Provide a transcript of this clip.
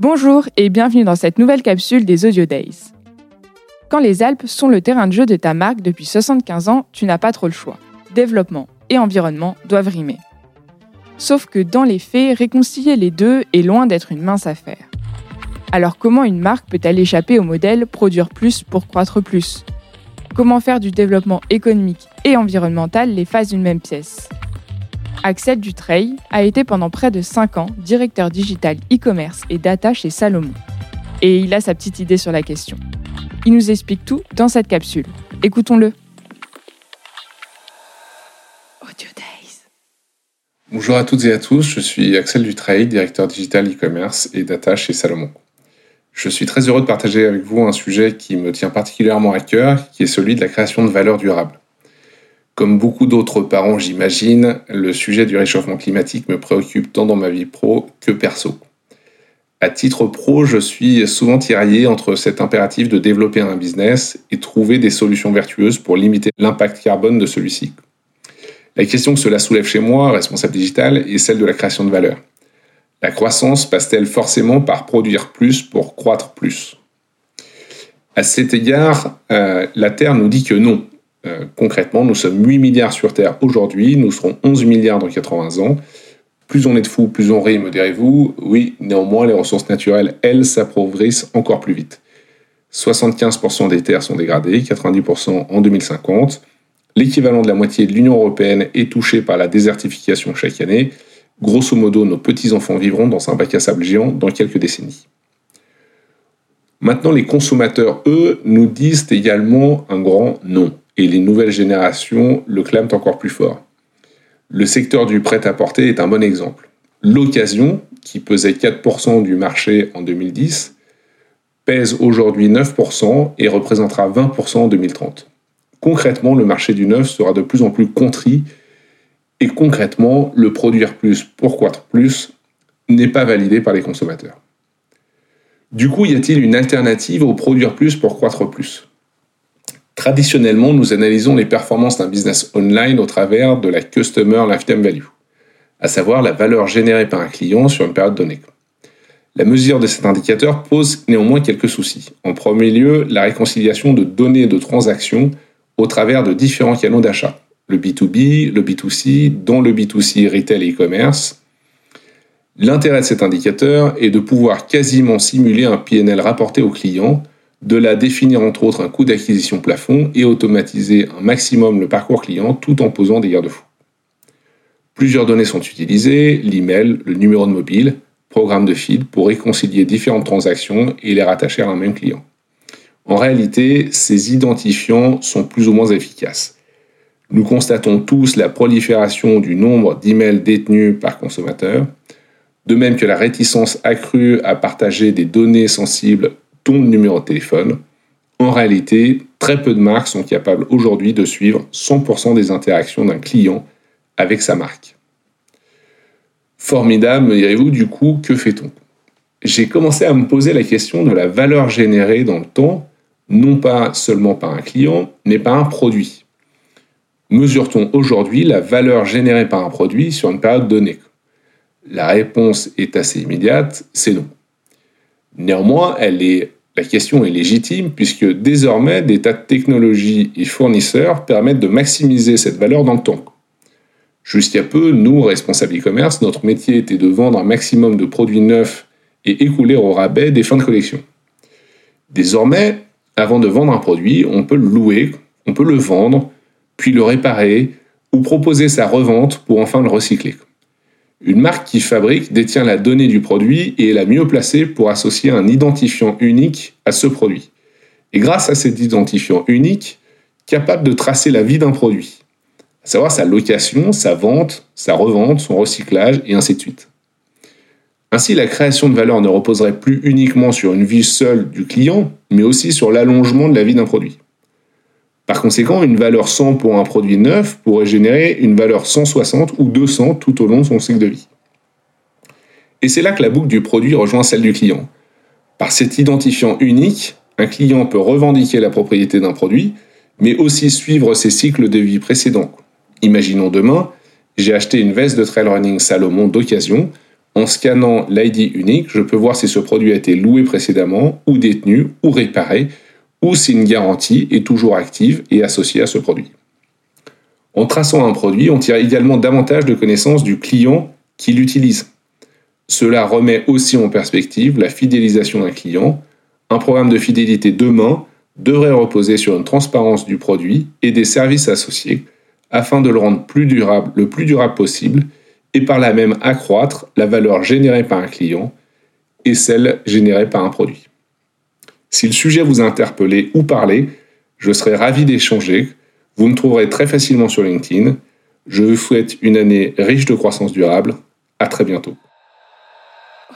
Bonjour et bienvenue dans cette nouvelle capsule des Audio Days. Quand les Alpes sont le terrain de jeu de ta marque depuis 75 ans, tu n'as pas trop le choix. Développement et environnement doivent rimer. Sauf que dans les faits, réconcilier les deux est loin d'être une mince affaire. Alors comment une marque peut-elle échapper au modèle produire plus pour croître plus? Comment faire du développement économique et environnemental les phases d'une même pièce? Axel Dutreil a été pendant près de 5 ans directeur digital e-commerce et data chez Salomon. Et il a sa petite idée sur la question. Il nous explique tout dans cette capsule. Écoutons-le. Bonjour à toutes et à tous, je suis Axel Dutreil, directeur digital e-commerce et data chez Salomon. Je suis très heureux de partager avec vous un sujet qui me tient particulièrement à cœur, qui est celui de la création de valeur durable. Comme beaucoup d'autres parents, j'imagine, le sujet du réchauffement climatique me préoccupe tant dans ma vie pro que perso. À titre pro, je suis souvent tiraillé entre cet impératif de développer un business et trouver des solutions vertueuses pour limiter l'impact carbone de celui-ci. La question que cela soulève chez moi, responsable digital, est celle de la création de valeur. La croissance passe-t-elle forcément par produire plus pour croître plus? À cet égard, euh, la Terre nous dit que non, euh, concrètement, nous sommes 8 milliards sur Terre aujourd'hui, nous serons 11 milliards dans 80 ans. Plus on est de fous, plus on rit, me direz-vous. Oui, néanmoins, les ressources naturelles, elles, s'appauvrissent encore plus vite. 75% des terres sont dégradées, 90% en 2050. L'équivalent de la moitié de l'Union européenne est touché par la désertification chaque année. Grosso modo, nos petits-enfants vivront dans un bac à sable géant dans quelques décennies. Maintenant, les consommateurs, eux, nous disent également un grand non et les nouvelles générations le clament encore plus fort. Le secteur du prêt-à-porter est un bon exemple. L'occasion, qui pesait 4% du marché en 2010, pèse aujourd'hui 9% et représentera 20% en 2030. Concrètement, le marché du neuf sera de plus en plus contrit et concrètement, le produire plus pour croître plus n'est pas validé par les consommateurs. Du coup, y a-t-il une alternative au produire plus pour croître plus? Traditionnellement, nous analysons les performances d'un business online au travers de la Customer Lifetime Value, à savoir la valeur générée par un client sur une période donnée. La mesure de cet indicateur pose néanmoins quelques soucis. En premier lieu, la réconciliation de données de transactions au travers de différents canaux d'achat. Le B2B, le B2C, dont le B2C retail et e-commerce. L'intérêt de cet indicateur est de pouvoir quasiment simuler un PNL rapporté au client de la définir entre autres un coût d'acquisition plafond et automatiser un maximum le parcours client tout en posant des garde-fous. Plusieurs données sont utilisées, l'email, le numéro de mobile, programme de feed pour réconcilier différentes transactions et les rattacher à un même client. En réalité, ces identifiants sont plus ou moins efficaces. Nous constatons tous la prolifération du nombre d'emails détenus par consommateur, de même que la réticence accrue à partager des données sensibles ton numéro de téléphone. En réalité, très peu de marques sont capables aujourd'hui de suivre 100% des interactions d'un client avec sa marque. Formidable, me direz-vous, du coup, que fait-on? J'ai commencé à me poser la question de la valeur générée dans le temps, non pas seulement par un client, mais par un produit. Mesure-t-on aujourd'hui la valeur générée par un produit sur une période donnée? La réponse est assez immédiate, c'est non. Néanmoins, elle est, la question est légitime puisque désormais des tas de technologies et fournisseurs permettent de maximiser cette valeur dans le temps. Jusqu'à peu, nous, responsables e-commerce, notre métier était de vendre un maximum de produits neufs et écouler au rabais des fins de collection. Désormais, avant de vendre un produit, on peut le louer, on peut le vendre, puis le réparer ou proposer sa revente pour enfin le recycler. Une marque qui fabrique détient la donnée du produit et est la mieux placée pour associer un identifiant unique à ce produit. Et grâce à cet identifiant unique, capable de tracer la vie d'un produit, à savoir sa location, sa vente, sa revente, son recyclage et ainsi de suite. Ainsi, la création de valeur ne reposerait plus uniquement sur une vie seule du client, mais aussi sur l'allongement de la vie d'un produit. Par conséquent, une valeur 100 pour un produit neuf pourrait générer une valeur 160 ou 200 tout au long de son cycle de vie. Et c'est là que la boucle du produit rejoint celle du client. Par cet identifiant unique, un client peut revendiquer la propriété d'un produit, mais aussi suivre ses cycles de vie précédents. Imaginons demain, j'ai acheté une veste de trail running Salomon d'occasion, En scannant l'ID unique, je peux voir si ce produit a été loué précédemment, ou détenu, ou réparé, ou si une garantie est toujours active et associée à ce produit. En traçant un produit, on tire également davantage de connaissances du client qui l'utilise. Cela remet aussi en perspective la fidélisation d'un client. Un programme de fidélité demain devrait reposer sur une transparence du produit et des services associés afin de le rendre plus durable, le plus durable possible et par là même accroître la valeur générée par un client et celle générée par un produit. Si le sujet vous a interpellé ou parlé, je serai ravi d'échanger. Vous me trouverez très facilement sur LinkedIn. Je vous souhaite une année riche de croissance durable. À très bientôt. Oh,